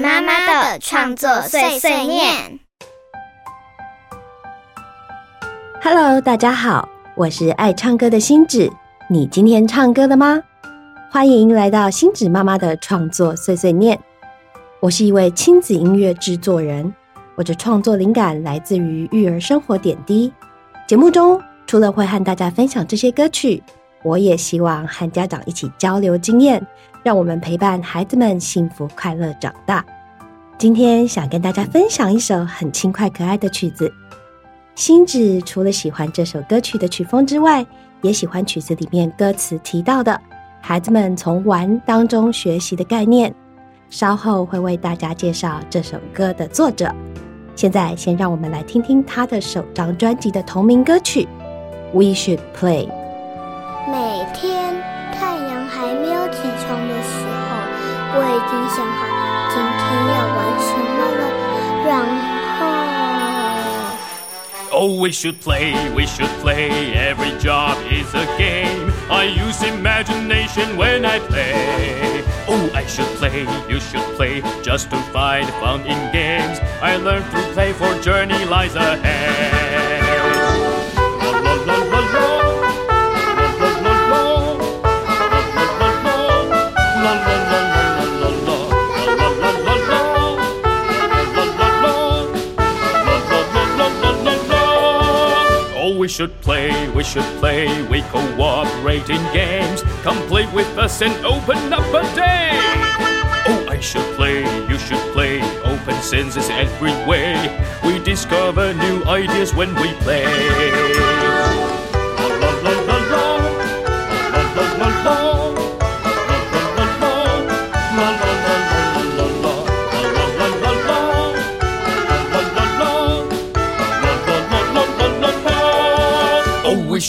妈妈的创作碎碎念。Hello，大家好，我是爱唱歌的星子。你今天唱歌了吗？欢迎来到星子妈妈的创作碎碎念。我是一位亲子音乐制作人，我的创作灵感来自于育儿生活点滴。节目中除了会和大家分享这些歌曲，我也希望和家长一起交流经验。让我们陪伴孩子们幸福快乐长大。今天想跟大家分享一首很轻快可爱的曲子。星子除了喜欢这首歌曲的曲风之外，也喜欢曲子里面歌词提到的孩子们从玩当中学习的概念。稍后会为大家介绍这首歌的作者。现在先让我们来听听他的首张专辑的同名歌曲《We Should Play》。每天太阳还没有起床的时候，我已经想好今天要玩什么了。然后，Oh, we should play, we should play. Every job is a game. I use imagination when I play. Oh, I should play, you should play, just to find fun in games. I learn through play, for journey lies ahead. Should play, we should play, we cooperate in games. Come play with us and open up a day. Oh, I should play, you should play, open senses every way. We discover new ideas when we play. we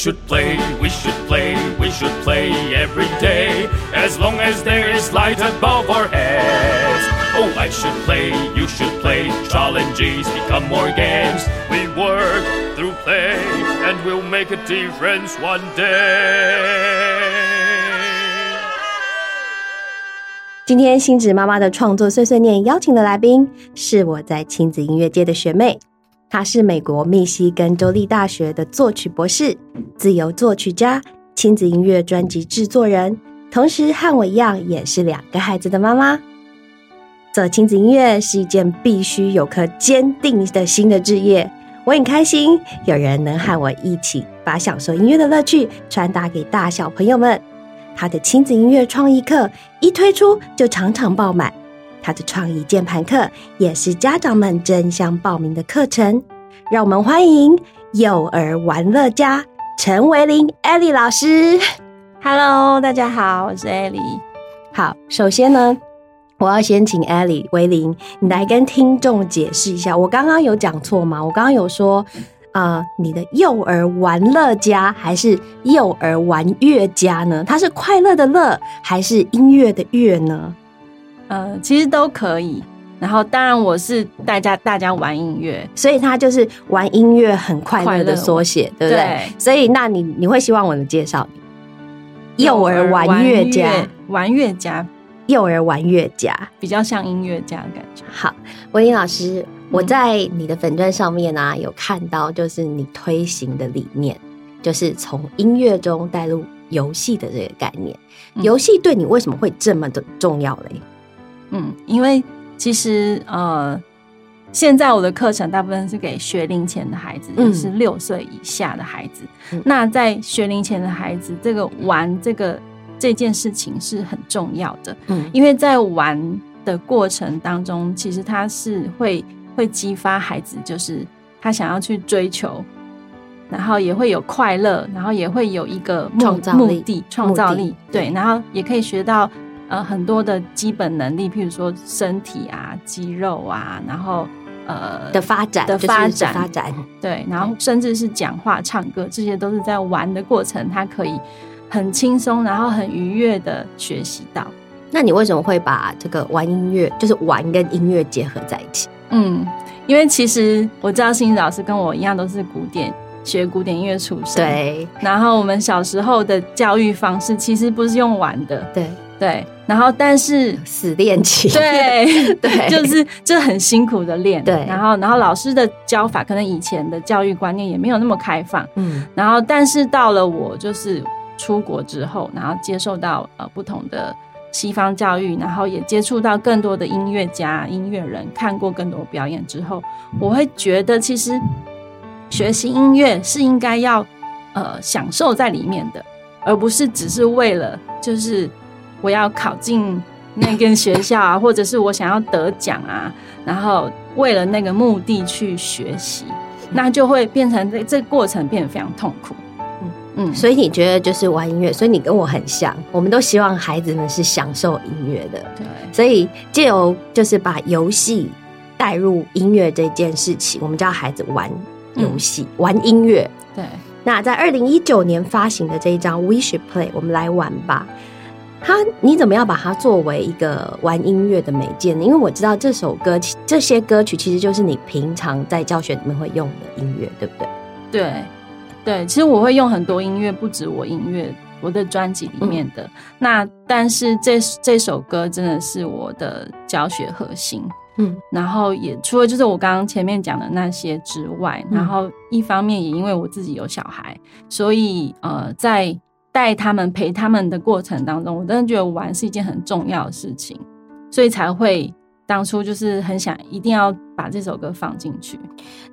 should play, we should play, we should play every day, as long as there is light above our heads. Oh, I should play, you should play, challenges become more games. We work through play, and we'll make a difference one day. 今天星子妈妈的创作碎碎念邀请的来宾是我在亲子音乐界的学妹 他是美国密西根州立大学的作曲博士、自由作曲家、亲子音乐专辑制作人，同时和我一样也是两个孩子的妈妈。做亲子音乐是一件必须有颗坚定的心的职业。我很开心有人能和我一起把享受音乐的乐趣传达给大小朋友们。他的亲子音乐创意课一推出就场场爆满。他的创意键盘课也是家长们争相报名的课程，让我们欢迎幼儿玩乐家陈维林艾莉老师。Hello，大家好，我是艾莉。好，首先呢，我要先请艾莉维林，你来跟听众解释一下，我刚刚有讲错吗？我刚刚有说啊，你的幼儿玩乐家还是幼儿玩乐家呢？它是快乐的乐还是音乐的乐呢？呃，其实都可以。然后，当然我是大家大家玩音乐，所以他就是玩音乐很快乐的缩写，对不对？所以，那你你会希望我能介绍幼儿玩乐家，玩乐家，幼儿玩乐家，比较像音乐家的感觉。好，文英老师，我在你的粉钻上面呢，有看到就是你推行的理念，就是从音乐中带入游戏的这个概念。游戏对你为什么会这么的重要嘞？嗯，因为其实呃，现在我的课程大部分是给学龄前的孩子，就是六岁以下的孩子。那在学龄前的孩子，这个玩这个这件事情是很重要的。嗯，因为在玩的过程当中，其实他是会会激发孩子，就是他想要去追求，然后也会有快乐，然后也会有一个创造力、创造力。对，然后也可以学到。呃，很多的基本能力，譬如说身体啊、肌肉啊，然后呃的发展的发展发展，对，然后甚至是讲话、唱歌，这些都是在玩的过程，他可以很轻松，然后很愉悦的学习到。那你为什么会把这个玩音乐，就是玩跟音乐结合在一起？嗯，因为其实我知道心老师跟我一样都是古典学古典音乐出身，对。然后我们小时候的教育方式其实不是用玩的，对对。然后但是死练琴，对 对。就是就很辛苦的练，对。然后然后老师的教法可能以前的教育观念也没有那么开放，嗯。然后但是到了我就是出国之后，然后接受到呃不同的西方教育，然后也接触到更多的音乐家、音乐人，看过更多表演之后，我会觉得其实学习音乐是应该要呃享受在里面的，而不是只是为了就是我要考进那间学校啊，或者是我想要得奖啊，然后为了那个目的去学习，那就会变成这这个过程变得非常痛苦。嗯。所以你觉得就是玩音乐，所以你跟我很像，我们都希望孩子们是享受音乐的，对，所以借由就是把游戏带入音乐这件事情，我们叫孩子玩游戏、玩音乐。对，那在二零一九年发行的这一张《We Should Play》，我们来玩吧。它你怎么样把它作为一个玩音乐的媒介呢？因为我知道这首歌，其这些歌曲其实就是你平常在教学里面会用的音乐，对不对？对，对，其实我会用很多音乐，不止我音乐我的专辑里面的。那但是这这首歌真的是我的教学核心。嗯，然后也除了就是我刚刚前面讲的那些之外，嗯然后一方面也因为我自己有小孩，所以呃，在带他们陪他们的过程当中，我真的觉得玩是一件很重要的事情，所以才会当初就是很想一定要把这首歌放进去。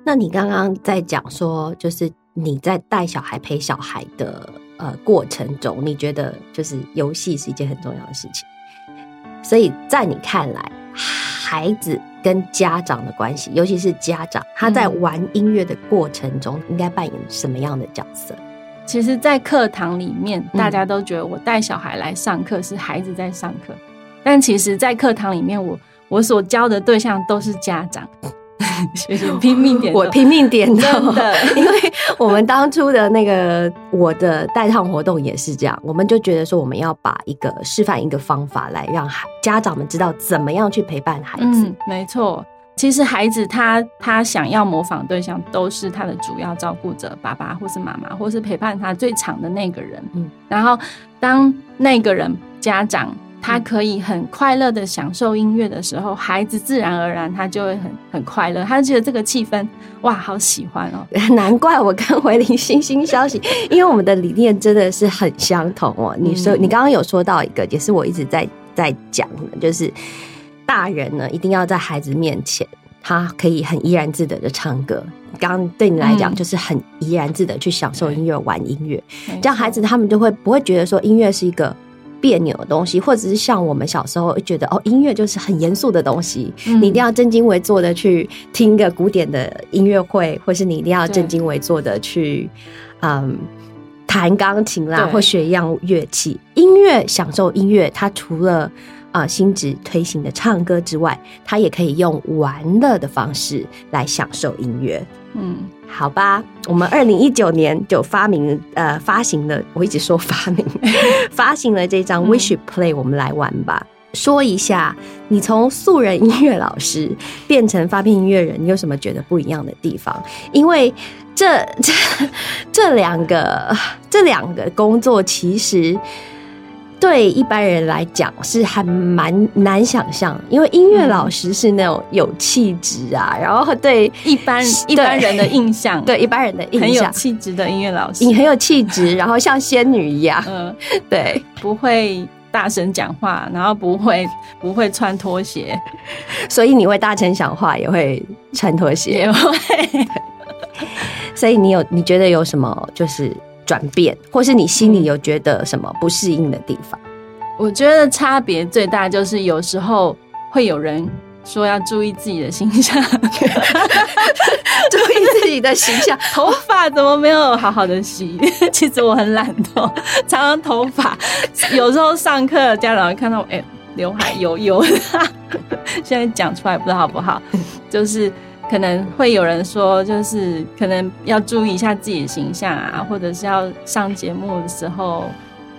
那你刚刚在讲说，就是你在带小孩、陪小孩的呃过程中，你觉得就是游戏是一件很重要的事情。所以在你看来，孩子跟家长的关系，尤其是家长，他在嗯玩音乐的过程中，应该扮演什么样的角色？其实，在课堂里面，嗯。大家都觉得我带小孩来上课是孩子在上课，但其实，在课堂里面，我我所教的对象都是家长，学习拼命点，我拼命点头，的。因为我们当初的那个我的带唱活动也是这样，我们就觉得说我们要把一个示范一个方法来让孩家长们知道怎么样去陪伴孩子。嗯，没错。其实孩子他他想要模仿对象都是他的主要照顾者，爸爸或是妈妈，或是陪伴他最长的那个人。嗯嗯，然后当那个人家长他可以很快乐的享受音乐的时候，孩子自然而然他就会很很快乐，他就觉得这个气氛哇，好喜欢哦。难怪我跟回林星星消息，因为我们的理念真的是很相同哦。你说、嗯你刚刚有说到一个，也是我一直在在讲的，就是大人呢一定要在孩子面前，他可以很怡然自得的唱歌。刚刚对你来讲，嗯就是很怡然自得去享受音乐、玩音乐，这样孩子他们就会不会觉得说音乐是一个。别扭的东西，或者是像我们小时候会觉得哦，音乐就是很严肃的东西，嗯你一定要正襟危坐的去听一个古典的音乐会，或是你一定要正襟危坐的去，嗯，弹钢琴啦，或学一样乐器。音乐享受音乐，它除了啊心智推行的唱歌之外，他也可以用玩乐的方式来享受音乐。嗯，好吧，我们二零一九年就发明呃发行了，我一直说发明 发行了这张《嗯 We Should Play》，我们来玩吧。说一下，你从素人音乐老师变成发片音乐人，你有什么觉得不一样的地方？因为这这这两个这两个工作其实。对一般人来讲是还蛮难想象，因为音乐老师是那种有气质啊，然后对一般一般人的印象，对一般人的印象很有象，气质的音乐老师，你很有气质，然后像仙女一样，嗯，对，不会大声讲话，然后不会不会穿拖鞋，所以你会大声讲话，也会穿拖鞋也，会。所以你有你觉得有什么就是转变，或是你心里有觉得什么不适应的地方？我觉得差别最大就是有时候会有人说要注意自己的形象，注意自己的形象，头发怎么没有好好的洗？其实我很懒惰，常常头发有时候上课家长会看到我，哎、刘海油油的，现在讲出来不知道好不好，就是。可能会有人说，就是可能要注意一下自己的形象啊，或者是要上节目的时候，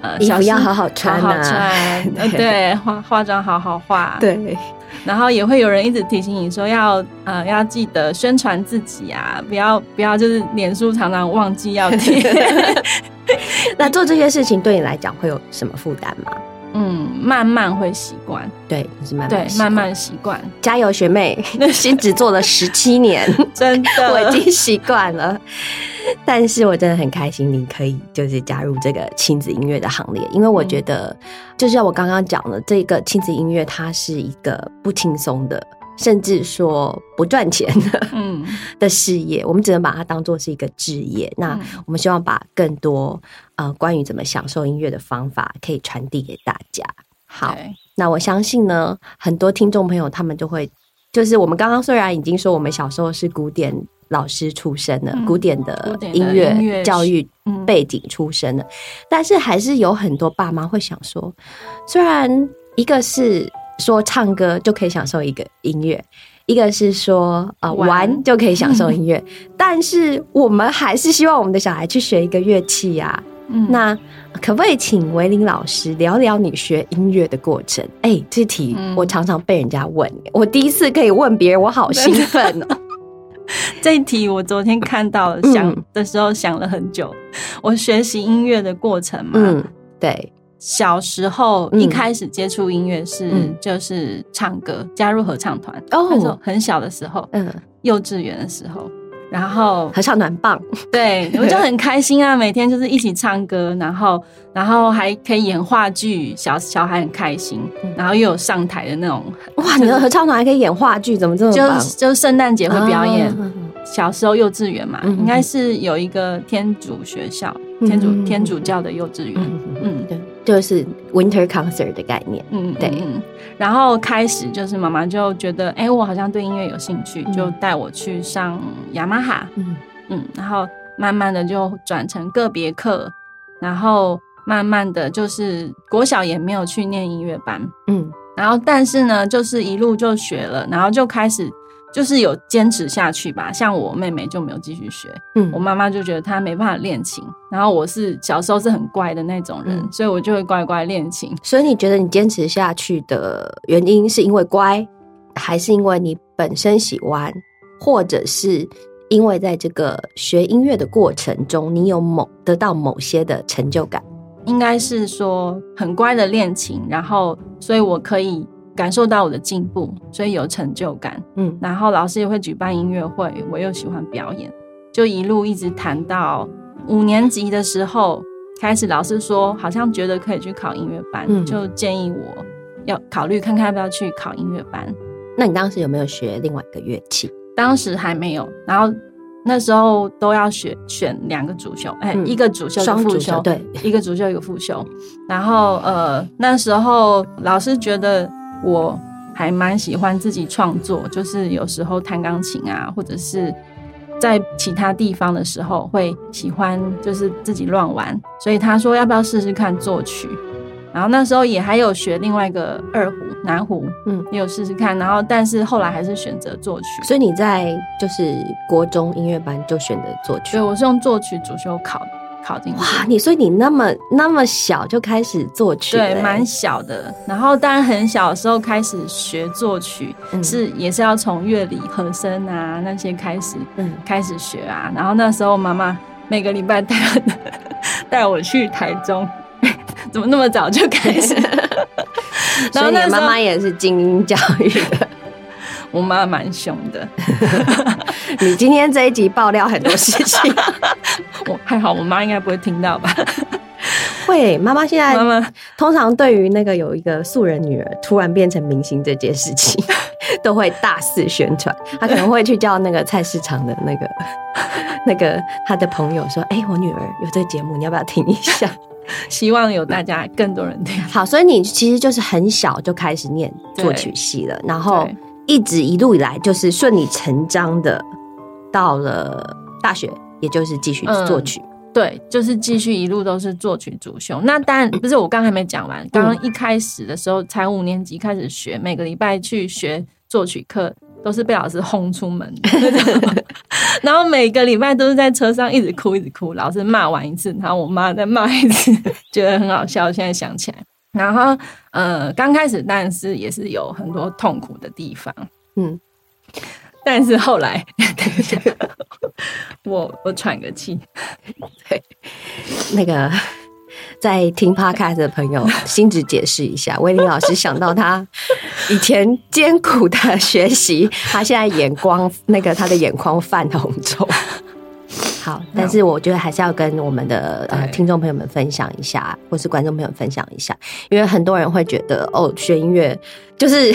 呃，衣服要好好穿啊好好穿，呃，对，化化妆好好化，对，然后也会有人一直提醒你说要呃要记得宣传自己啊，不要不要就是脸书常常忘记要贴。那做这些事情对你来讲会有什么负担吗？嗯，慢慢会习惯，对，就是慢慢对，慢慢习惯，加油，学妹，心只做了十七年，真的，我已经习惯了。但是我真的很开心，你可以就是加入这个亲子音乐的行列，因为我觉得，就像我刚刚讲的，这个亲子音乐它是一个不轻松的，甚至说不赚钱的，嗯，的事业，我们只能把它当做是一个置业。那嗯我们希望把更多呃关于怎么享受音乐的方法，可以传递给大家。好，那我相信呢，很多听众朋友他们就会，就是我们刚刚虽然已经说我们小时候是古典老师出身的，嗯古典的音乐教育嗯背景出身的，但是还是有很多爸妈会想说，虽然一个是说唱歌就可以享受一个音乐。一个是说，呃，玩玩就可以享受音乐，但是我们还是希望我们的小孩去学一个乐器呀、嗯那可不可以请维林老师聊聊你学音乐的过程？哎、这题嗯我常常被人家问，我第一次可以问别人，我好兴奋哦。这一题我昨天看到想的时候想了很久。我学习音乐的过程嘛，嗯，对，小时候嗯。一开始接触音乐是嗯。就是唱歌，加入合唱团。哦。很小的时候，嗯，幼稚园的时候，然后合唱团棒，对我就很开心啊，每天就是一起唱歌，然后然后还可以演话剧，小小孩很开心，然后又有上台的那种，哇，你的合唱团还可以演话剧，怎么这么就棒？就圣诞节会表演。啊。小时候幼稚园嘛，嗯应该是有一个天主学校，天主嗯天主教的幼稚园，嗯，对，就是 winter concert 的概念。嗯，对。嗯嗯。然后开始就是妈妈就觉得，哎、我好像对音乐有兴趣，嗯。就带我去上雅马哈，嗯。嗯，然后慢慢的就转成个别课，然后慢慢的就是国小也没有去念音乐班，嗯。然后但是呢，就是一路就学了，然后就开始就是有坚持下去吧。像我妹妹就没有继续学，嗯我妈妈就觉得她没办法练琴，然后我是小时候是很乖的那种人，嗯所以我就会乖乖练琴。所以你觉得你坚持下去的原因是因为乖，还是因为你本身喜欢，或者是因为在这个学音乐的过程中，你有某得到某些的成就感？应该是说很乖的练琴，然后所以我可以感受到我的进步，所以有成就感。嗯然后老师也会举办音乐会，我又喜欢表演，就一路一直谈到五年级的时候，开始老师说好像觉得可以去考音乐班，嗯就建议我要考虑看看要不要去考音乐班。那你当时有没有学另外一个乐器？当时还没有，然后那时候都要选选两个主修，哎、嗯一个主修，一个双主副，修对，一个主修，一个副修。然后呃，那时候老师觉得我还蛮喜欢自己创作，就是有时候弹钢琴啊，或者是在其他地方的时候会喜欢就是自己乱玩，所以他说要不要试试看作曲。然后那时候也还有学另外一个二胡、南胡，嗯嗯，也有试试看。然后但是后来还是选择作曲。所以你在就是国中音乐班就选择作曲所以。我是用作曲主修考考进去。哇，你所以你那么那么小就开始作曲对，蛮小的。然后当然很小的时候开始学作曲，嗯是也是要从乐理、和声啊那些开始嗯开始学啊。然后那时候妈妈每个礼拜带我 带我去台中，怎么那么早就开始？然后那妈妈也是精英教育的。我妈蛮凶的，你今天这一集爆料很多事情，我还好，我妈应该不会听到吧？会妈妈现在妈妈通常对于那个有一个素人女儿突然变成明星这件事情，都会大肆宣传。她可能会去叫那个菜市场的那个那个她的朋友说：“哎、我女儿有这个节目，你要不要听一下希望有大家更多人听？”。好，所以你其实就是很小就开始念作曲系了，然后一直一路以来就是顺理成章的到了大学，也就是继续嗯作曲。对，就是继续一路都是作曲主修。那当然不是，我刚还没讲完。刚刚一开始的时候，才五年级开始学，每个礼拜去学作曲课，都是被老师轰出门的。然后每个礼拜都是在车上一直哭，一直哭。老师骂完一次，然后我妈再骂一次，觉得很好笑。现在想起来，然后呃，刚开始但是也是有很多痛苦的地方，嗯，但是后来，等一下，我我喘个气。对那个在听 podcast 的朋友，心子解释一下，威林老师想到他以前艰苦的学习，他现在眼光那个他的眼眶泛红肿。好，但是我觉得还是要跟我们的呃听众朋友们分享一下，或是观众朋友分享一下，因为很多人会觉得哦，学音乐就是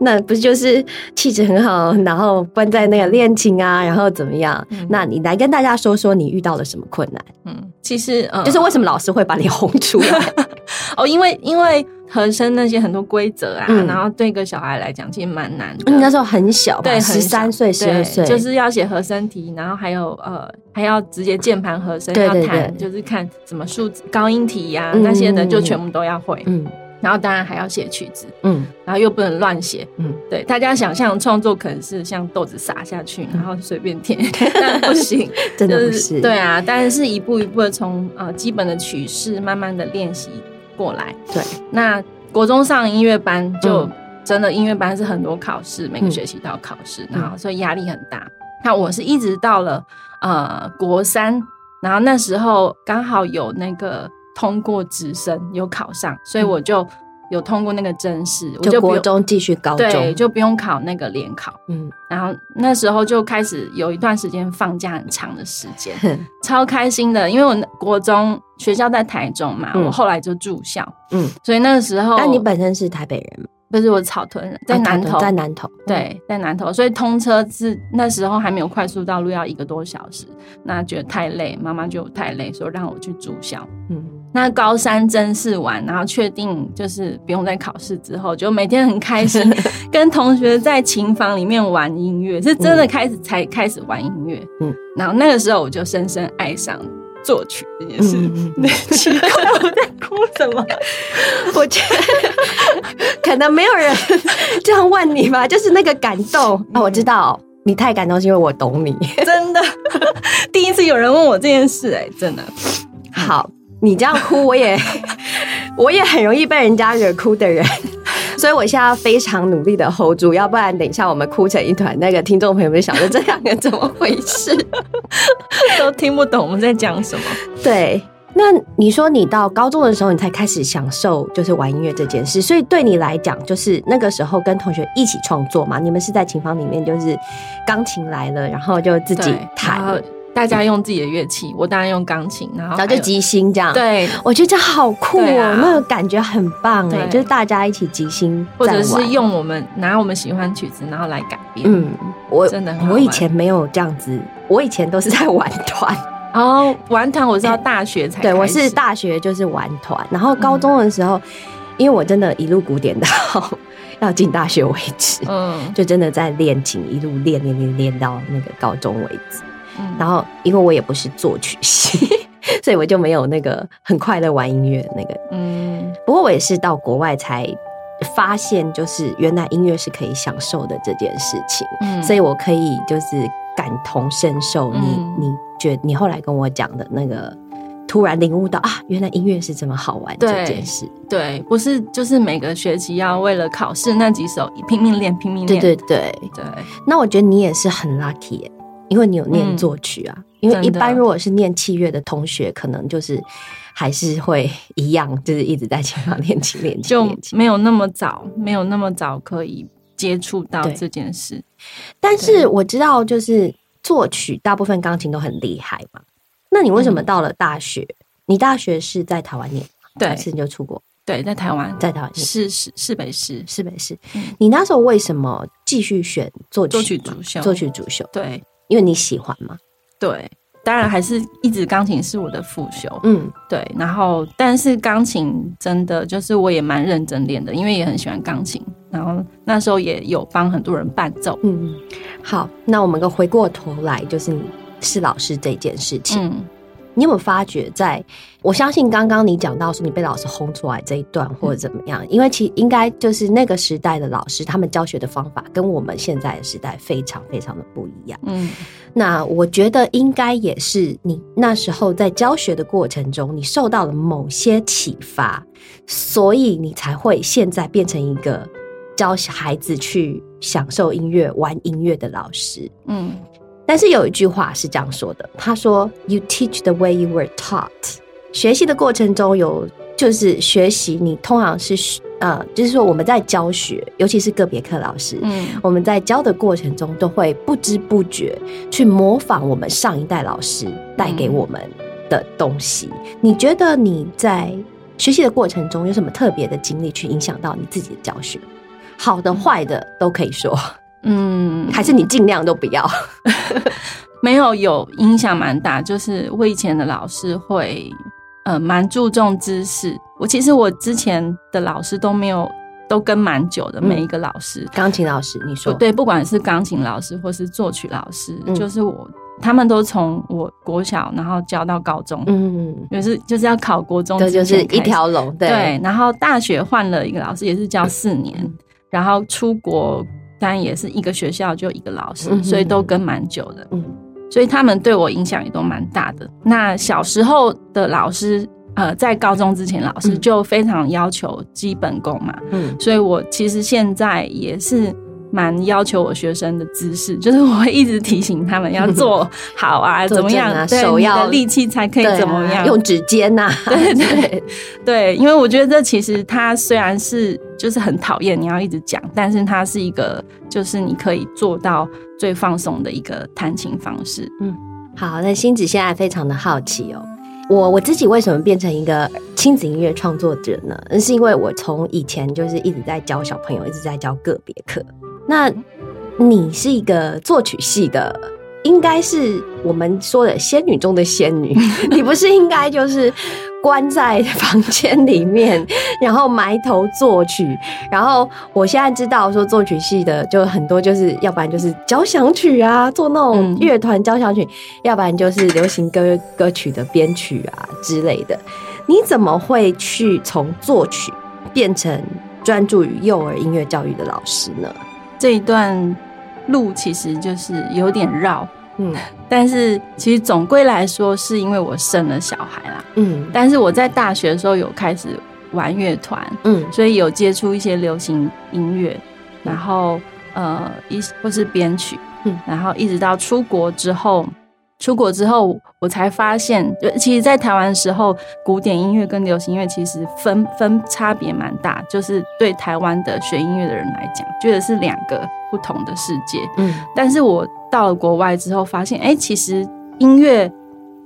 那不是就是气质很好，然后关在那个练琴啊，然后怎么样？那你来跟大家说说你遇到了什么困难？嗯，其实呃，就是为什么老师会把你轰出来？哦，因为因为和声那些很多规则啊，然后对一个小孩来讲其实蛮难的。你那时候很小，对，十三岁、十二岁，就是要写和声题，然后还有呃，还要直接键盘和声要弹，就是看什么数字高音题呀那些的，就全部都要会。嗯，然后当然还要写曲子，嗯，然后又不能乱写，嗯，对。大家想象创作可能是像豆子撒下去，然后随便填，但不行，真的不是。对啊，但是一步一步的从呃基本的曲式慢慢的练习。过来，对，那国中上音乐班就真的音乐班是很多考试，每个学期都要考试，然后所以压力很大。那我是一直到了呃国三，然后那时候刚好有那个通过直升有考上，所以我就。有通过那个真试，我就国中继续高中，对，就不用考那个联考。嗯，然后那时候就开始有一段时间放假很长的时间，超开心的，因为我国中学校在台中嘛，我后来就住校，嗯，所以那个时候，那你本身是台北人，不是我草屯人，在南投，在南头，对，在南头，所以通车是那时候还没有快速道路，要一个多小时，那觉得太累，妈妈就太累，说让我去住校，嗯。那高三真试完，然后确定就是不用再考试之后，就每天很开心，跟同学在琴房里面玩音乐，是真的开始才开始玩音乐。嗯，然后那个时候我就深深爱上作曲这件事。奇怪，我在哭什么？我觉得可能没有人这样问你吧，就是那个感动啊！我知道你太感动，是因为我懂你，真的。第一次有人问我这件事，哎，真的好。你这样哭，我也 我也很容易被人家惹哭的人，所以我现在非常努力的 hold 住，要不然等一下我们哭成一团，那个听众朋友们想着这两个怎么回事，都听不懂我们在讲什么。对，那你说你到高中的时候，你才开始享受就是玩音乐这件事，所以对你来讲，就是那个时候跟同学一起创作嘛，你们是在琴房里面，就是钢琴来了，然后就自己弹。大家用自己的乐器，我当然用钢琴，然后就即兴这样。对，我觉得这好酷哦，那个感觉很棒哎，就是大家一起即兴，或者是用我们拿我们喜欢曲子，然后来改编。嗯，我真的我以前没有这样子，我以前都是在玩团。哦，玩团我是到大学才，对我是大学就是玩团，然后高中的时候，因为我真的一路古典到 要进大学为止，嗯，就真的在练琴，一路练练练练到那个高中为止。然后，因为我也不是作曲系，所以我就没有那个很快乐玩音乐那个。嗯，不过我也是到国外才发现，就是原来音乐是可以享受的这件事情。嗯，所以我可以就是感同身受。你你觉你后来跟我讲的那个，突然领悟到啊，原来音乐是这么好玩这件事。对，不是就是每个学期要为了考试那几首拼命练拼命练。对对对对。那我觉得你也是很 lucky。因为你有念作曲啊，因为一般如果是念器乐的同学，可能就是还是会一样，就是一直在琴房练琴练琴，就没有那么早，没有那么早可以接触到这件事。但是我知道，就是作曲大部分钢琴都很厉害嘛。那你为什么到了大学？你大学是在台湾念，对，是你就出国？对，在台湾，在台湾是是是北市，是北市。你那时候为什么继续选作曲主修？作曲主修，对。因为你喜欢嘛？对，当然还是一直钢琴是我的副修。嗯，对。然后，但是钢琴真的就是我也蛮认真练的，因为也很喜欢钢琴。然后那时候也有帮很多人伴奏。嗯，好，那我们个回过头来，就是你是老师这件事情。嗯。你有没有发觉，在我相信刚刚你讲到说你被老师轰出来这一段，或者怎么样？因为其应该就是那个时代的老师，他们教学的方法跟我们现在的时代非常非常的不一样。嗯，那我觉得应该也是你那时候在教学的过程中，你受到了某些启发，所以你才会现在变成一个教孩子去享受音乐、玩音乐的老师。嗯。但是有一句话是这样说的，他说：“You teach the way you were taught。”学习的过程中有就是学习，你通常是呃，就是说我们在教学，尤其是个别课老师，嗯，我们在教的过程中都会不知不觉去模仿我们上一代老师带给我们的东西。你觉得你在学习的过程中有什么特别的经历去影响到你自己的教学？好的、坏的都可以说，嗯，还是你尽量都不要。没有有影响蛮大，就是我以前的老师会呃蛮注重知识。我其实我之前的老师都没有都跟蛮久的，每一个老师，钢琴老师，你说。对，不管是钢琴老师或是作曲老师，嗯。就是我他们都从我国小然后教到高中，嗯，就是就是要考国中这就是一条龙，对。对，然后大学换了一个老师，也是教四年，然后出国当然也是一个学校就一个老师，嗯所以都跟蛮久的，嗯所以他们对我影响也都蛮大的。那小时候的老师，呃，在高中之前，老师嗯就非常要求基本功嘛，嗯所以我其实现在也是。蛮要求我学生的姿势，就是我会一直提醒他们要做好啊，坐怎么样，手要力气才可以怎么样，用指尖 呐，对对对，因为我觉得这其实它虽然是就是很讨厌你要一直讲，但是它是一个就是你可以做到最放松的一个弹琴方式。嗯好，那星子现在非常的好奇哦。我我自己为什么变成一个亲子音乐创作者呢？那是因为我从以前就是一直在教小朋友，一直在教个别课。那你是一个作曲系的，应该是我们说的仙女中的仙女，你不是应该就是关在房间里面，然后埋头作曲？然后我现在知道说作曲系的就很多，就是要不然就是交响曲啊，做那种嗯乐团交响曲，要不然就是流行歌歌曲的编曲啊之类的。你怎么会去从作曲变成专注于幼儿音乐教育的老师呢？这一段路其实就是有点绕，嗯。但是其实总归来说，是因为我生了小孩啦。嗯。但是我在大学的时候有开始玩乐团，嗯。所以有接触一些流行音乐，然后呃一或是编曲，嗯。然后一直到出国之后，出国之后我才发现，就其实，在台湾的时候，古典音乐跟流行音乐其实分分差别蛮大，就是对台湾的学音乐的人来讲，觉得是两个不同的世界。嗯但是我到了国外之后，发现，哎、其实音乐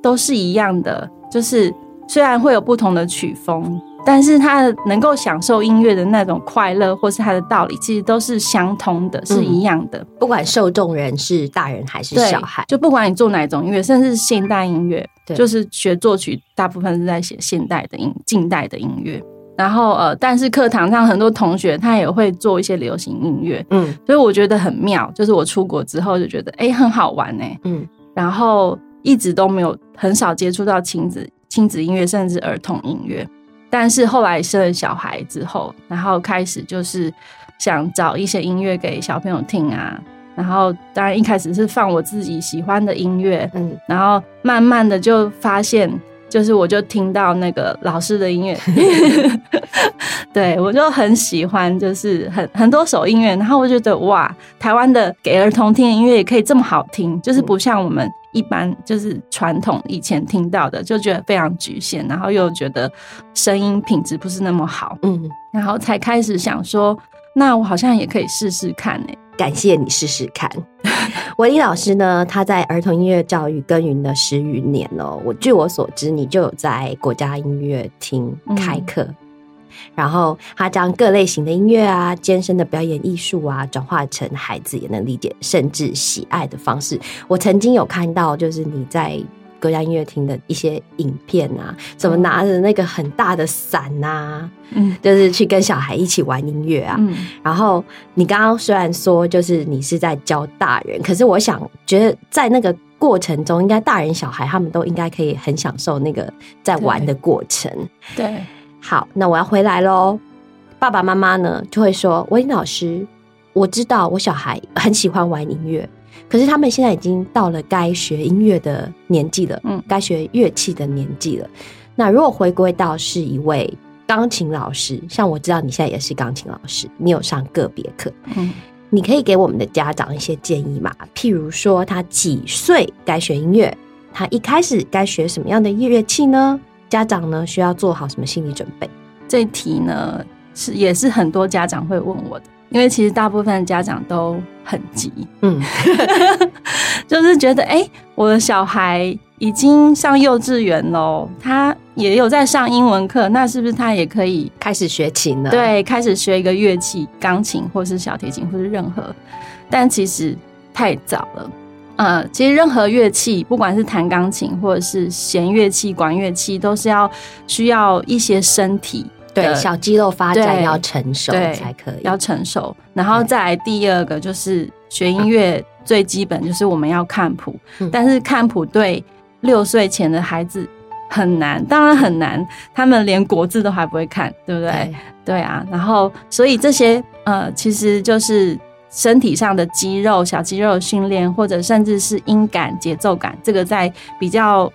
都是一样的，就是虽然会有不同的曲风，但是他能够享受音乐的那种快乐，或是他的道理，其实都是相通的，是一样的。不管受众人是大人还是小孩，就不管你做哪种音乐，甚至现代音乐，就是学作曲，大部分是在写现代的音、近代的音乐。然后呃，但是课堂上很多同学他也会做一些流行音乐，嗯所以我觉得很妙。就是我出国之后就觉得，哎、很好玩哎、嗯然后一直都没有很少接触到亲子亲子音乐，甚至儿童音乐。但是后来生了小孩之后，然后开始就是想找一些音乐给小朋友听啊。然后当然一开始是放我自己喜欢的音乐，嗯然后慢慢的就发现，就是我就听到那个老师的音乐，对我就很喜欢，就是很很多首音乐，然后我就觉得哇，台湾的给儿童听的音乐也可以这么好听，就是不像我们一般就是传统以前听到的，就觉得非常局限，然后又觉得声音品质不是那么好，嗯，然后才开始想说，那我好像也可以试试看欸呢、感谢你试试看。文丽老师呢，他在儿童音乐教育耕耘了十余年哦。我据我所知，你就有在国家音乐厅开课，然后他将各类型的音乐啊、艰深的表演艺术啊，转化成孩子也能理解甚至喜爱的方式。我曾经有看到，就是你在。国家音乐厅的一些影片啊，怎么拿着那个很大的伞啊，嗯就是去跟小孩一起玩音乐啊，嗯然后你刚刚虽然说就是你是在教大人，可是我想觉得在那个过程中，应该大人小孩他们都应该可以很享受那个在玩的过程。对，好，那我要回来喽。爸爸妈妈呢就会说：“威老师，我知道我小孩很喜欢玩音乐，可是他们现在已经到了该学音乐的年纪了，嗯该学乐器的年纪了。那如果回归到是一位钢琴老师，像我知道你现在也是钢琴老师，你有上个别课，嗯你可以给我们的家长一些建议嘛？譬如说，他几岁该学音乐？他一开始该学什么样的乐器呢？家长呢需要做好什么心理准备？这题呢是也是很多家长会问我的，因为其实大部分家长都很急，嗯，就是觉得哎、我的小孩已经上幼稚园喽，他也有在上英文课，那是不是他也可以开始学琴了，，对开始学一个乐器，钢琴或是小提琴或是任何？但其实太早了。呃，其实任何乐器，不管是弹钢琴或者是弦乐器、管乐器，都是要需要一些身体对，小肌肉发展要成熟对才可以。要成熟，然后对再来第二个就是学音乐最基本就是我们要看谱，嗯但是看谱对六岁前的孩子很难，当然很难，他们连国字都还不会看，对不对？对对啊，然后所以这些呃，其实就是身体上的肌肉、小肌肉的训练，或者甚至是音感、节奏感，这个在比较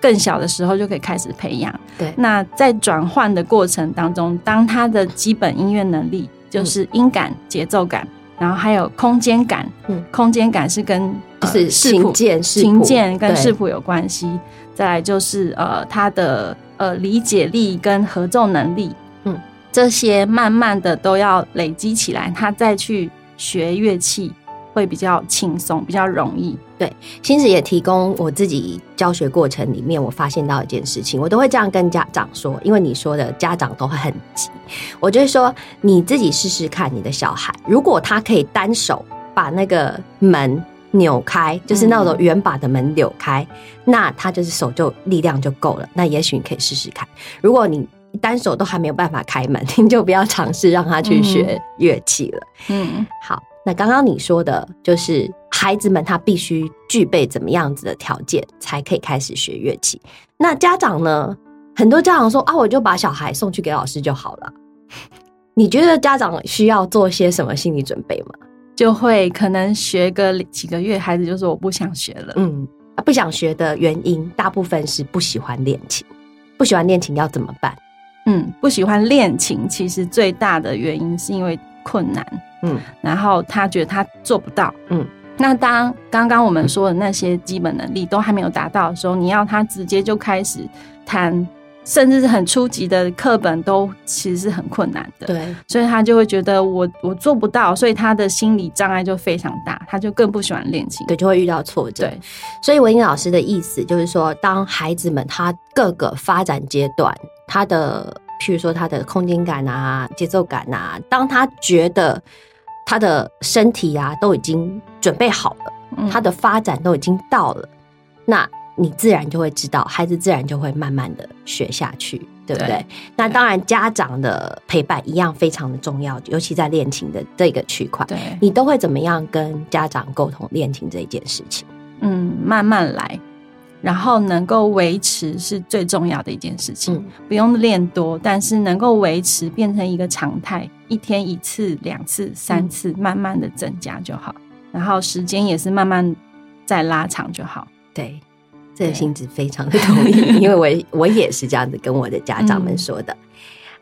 更小的时候就可以开始培养。对。那在转换的过程当中，当他的基本音乐能力就是音感、节奏感，然后还有空间感，嗯。空间感是跟就是琴键、视琴键跟视谱有关系。再来就是呃，他的呃理解力跟合奏能力，嗯，这些慢慢的都要累积起来，他再去学乐器会比较轻松，比较容易。对星子也提供我自己教学过程里面，我发现到一件事情，我都会这样跟家长说，因为你说的家长都会很急，我就会说你自己试试看，你的小孩如果他可以单手把那个门扭开，就是那种圆把的门扭开，那他就是手就力量就够了，那也许你可以试试看。如果你单手都还没有办法开门，你就不要尝试让他去学乐器了。嗯，好，那刚刚你说的就是孩子们他必须具备怎么样子的条件才可以开始学乐器？那家长呢？很多家长说啊，我就把小孩送去给老师就好了。你觉得家长需要做些什么心理准备吗？就会可能学个几个月，孩子就说我不想学了。嗯，不想学的原因大部分是不喜欢练琴，不喜欢练琴要怎么办？嗯，不喜欢练琴，其实最大的原因是因为困难。嗯，然后他觉得他做不到。嗯，那当刚刚我们说的那些基本能力都还没有达到的时候，你要他直接就开始弹，甚至是很初级的课本都其实是很困难的。，对，所以他就会觉得我我做不到，所以他的心理障碍就非常大，他就更不喜欢练琴。对，就会遇到挫折。对，所以文英老师的意思就是说，当孩子们他各个发展阶段，他的譬如说他的空间感啊、节奏感啊，当他觉得他的身体啊都已经准备好了，嗯他的发展都已经到了，那你自然就会知道，孩子自然就会慢慢的学下去，对不对？对那当然，家长的陪伴一样非常的重要，尤其在练琴的这个区块。对，你都会怎么样跟家长沟通练琴这一件事情？嗯，慢慢来，然后能够维持是最重要的一件事情。嗯不用练多，但是能够维持变成一个常态，一天一次、两次、三次，慢慢的增加就好。然后时间也是慢慢再拉长就好。对，这个对心子非常的同意，因为我我也是这样子跟我的家长们说的。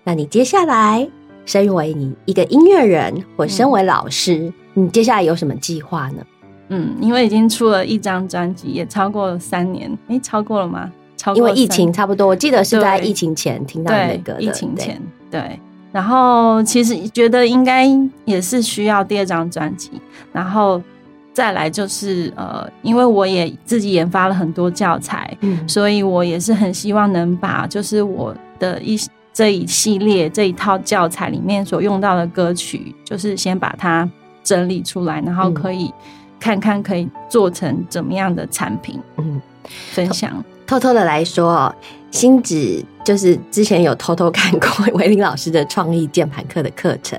那你接下来，身为你一个音乐人，或身为老师，你接下来有什么计划呢？嗯，因为已经出了一张专辑，也超过了三年，诶，超过了吗？超过因为疫情差不多，我记得是在疫情前听到那对个的疫情前对。然后其实觉得应该也是需要第二张专辑，然后再来就是呃，因为我也自己研发了很多教材，嗯所以我也是很希望能把就是我的一这一系列这一套教材里面所用到的歌曲，就是先把它整理出来，然后嗯可以看看可以做成怎么样的产品嗯，分享。偷偷的来说哦，星子就是之前有偷偷看过维林老师的创意键盘课的课程，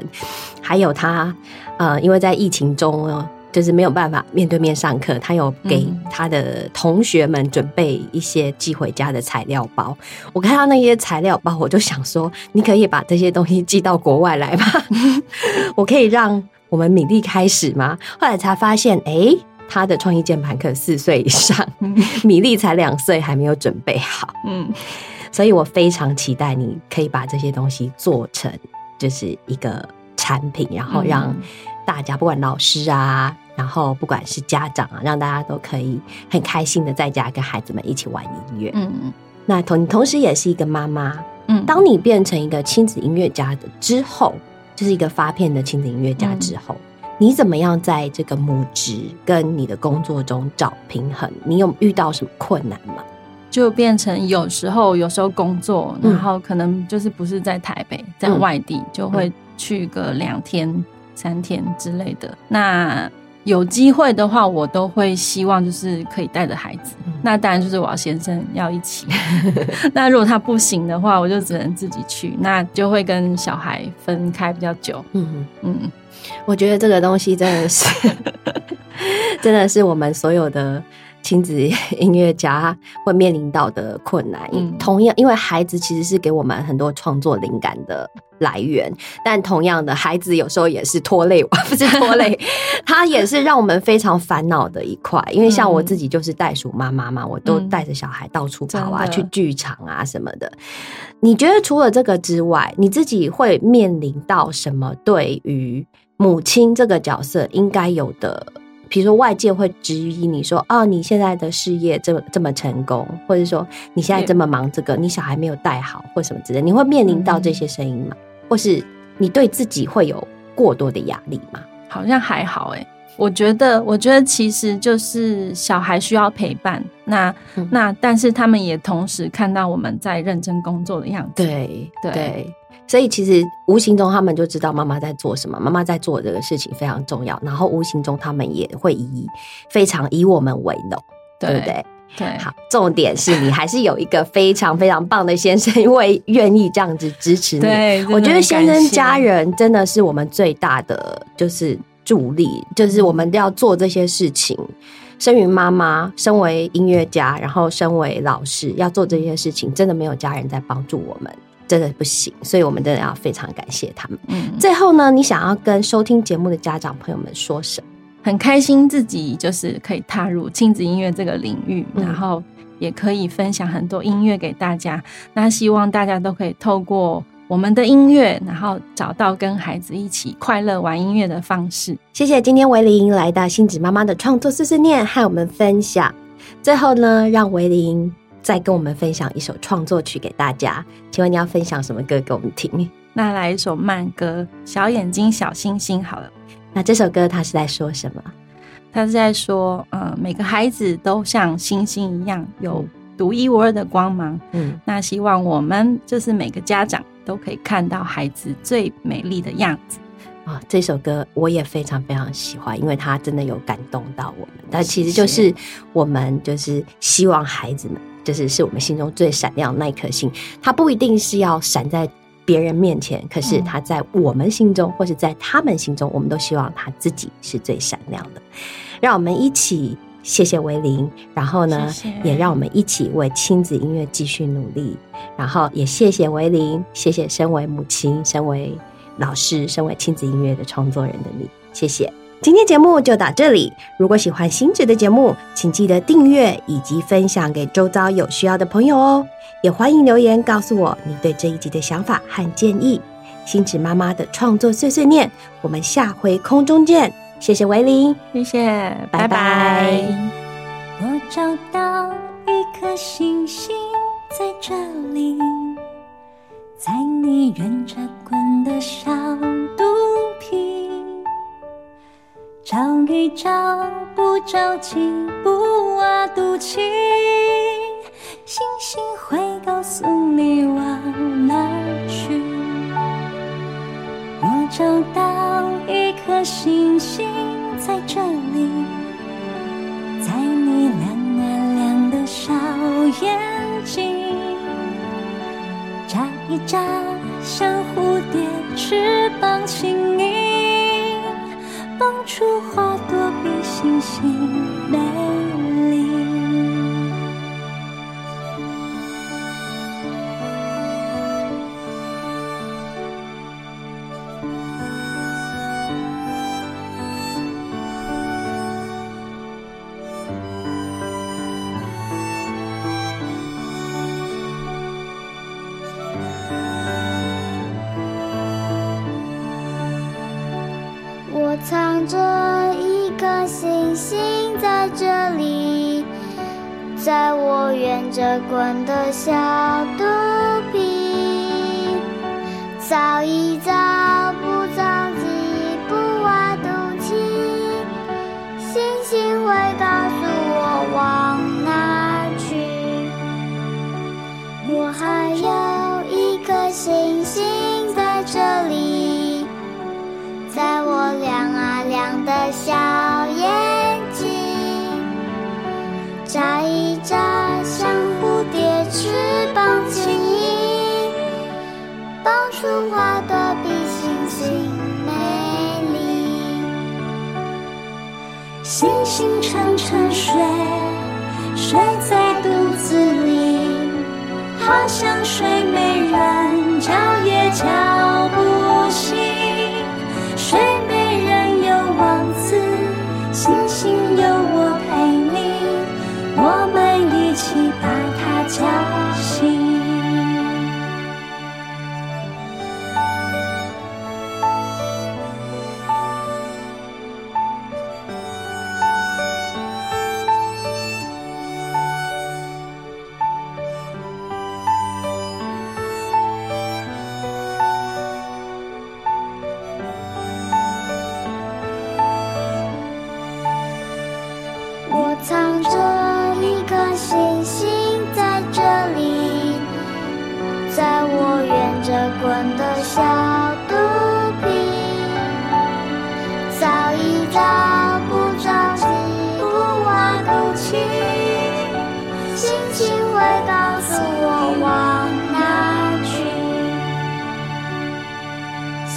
还有他呃，因为在疫情中呢，就是没有办法面对面上课，他有给嗯他的同学们准备一些寄回家的材料包。我看到那些材料包，我就想说，你可以把这些东西寄到国外来吧？我可以让我们米粒开始吗？后来才发现，哎。他的创意键盘课四岁以上，米粒才两岁，还没有准备好，嗯，所以我非常期待你可以把这些东西做成就是一个产品，然后让嗯大家，不管老师啊，然后不管是家长啊，让大家都可以很开心的在家跟孩子们一起玩音乐。嗯，那同同时也是一个妈妈。嗯，当你变成一个亲子音乐家的之后，就是一个发片的亲子音乐家之后，你怎么样在这个母职跟你的工作中找平衡？你有遇到什么困难吗？就变成有时候有时候工作，然后可能就是不是在台北，在外地，就会去个两天、三天之类的。那有机会的话，我都会希望就是可以带着孩子。那当然就是我要先生要一起。那如果他不行的话，我就只能自己去。那就会跟小孩分开比较久。嗯嗯，我觉得这个东西真的是，真的是我们所有的。亲子音乐家会面临到的困难，同样，因为孩子其实是给我们很多创作灵感的来源，但同样的，孩子有时候也是拖累我，不是拖累，他也是让我们非常烦恼的一块。因为像我自己就是袋鼠妈妈嘛，我都带着小孩到处跑啊，去剧场啊什么的。你觉得除了这个之外，你自己会面临到什么？对于母亲这个角色应该有的？比如说，外界会质疑你说：“哦，你现在的事业这么这么成功，或者说你现在这么忙，这个你小孩没有带好，或什么之类，你会面临到这些声音吗？或是你对自己会有过多的压力吗？”好像还好哎，我觉得，我觉得其实就是小孩需要陪伴，那那但是他们也同时看到我们在认真工作的样子，对。对。所以其实无形中他们就知道妈妈在做什么，妈妈在做这个事情非常重要。然后无形中他们也会以非常以我们为荣，对不对？对。好，重点是你还是有一个非常非常棒的先生，因为愿意这样子支持你。对，我觉得先生家人真的是我们最大的就是助力，就是我们要做这些事情。身于妈妈，身为音乐家，然后身为老师，要做这些事情，真的没有家人在帮助我们。真的不行，所以我们真的要非常感谢他们。嗯，最后呢，你想要跟收听节目的家长朋友们说什么？很开心自己就是可以踏入亲子音乐这个领域，然后也可以分享很多音乐给大家。那希望大家都可以透过我们的音乐，然后找到跟孩子一起快乐玩音乐的方式。谢谢今天维林来到星子妈妈的创作碎碎念，和我们分享。最后呢，让维林。再跟我们分享一首创作曲给大家，请问你要分享什么歌给我们听？那来一首慢歌《小眼睛小星星》好了。那这首歌它是在说什么？它是在说，呃，每个孩子都像星星一样有独一无二的光芒。嗯，那希望我们就是每个家长都可以看到孩子最美丽的样子。啊，这首歌我也非常非常喜欢，因为它真的有感动到我们。但其实就是我们就是希望孩子们。就是是我们心中最闪亮的那一颗星，它不一定是要闪在别人面前，可是它在我们心中，或是在他们心中，我们都希望他自己是最闪亮的。让我们一起谢谢维林，然后呢，也让我们一起为亲子音乐继续努力。然后也谢谢维林，谢谢身为母亲、身为老师、身为亲子音乐的创作人的你，谢谢。今天节目就到这里。如果喜欢星子的节目，请记得订阅以及分享给周遭有需要的朋友哦。也欢迎留言告诉我你对这一集的想法和建议。星子妈妈的创作碎碎念，我们下回空中见。谢谢维林，谢谢，拜拜。我找到一颗星星在这里，在你圆着滚的小肚皮。找一找，不着急，不挖肚脐，星星会告诉你往哪去。我找到一颗星星在这里，在你亮啊亮的小眼睛，眨一眨，像蝴蝶翅出花朵比星星美。如花朵比星星美丽。星星沉沉睡睡在肚子里好像睡美人叫也叫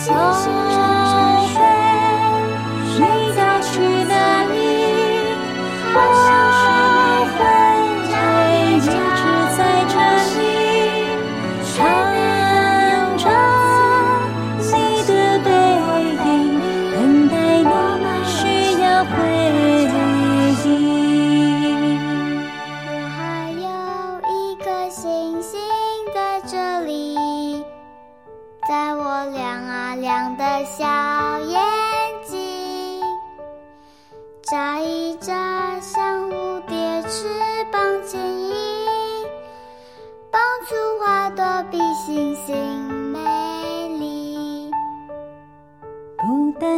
小。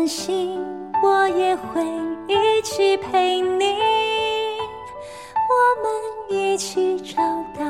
担心，我也会一起陪你，我们一起找到。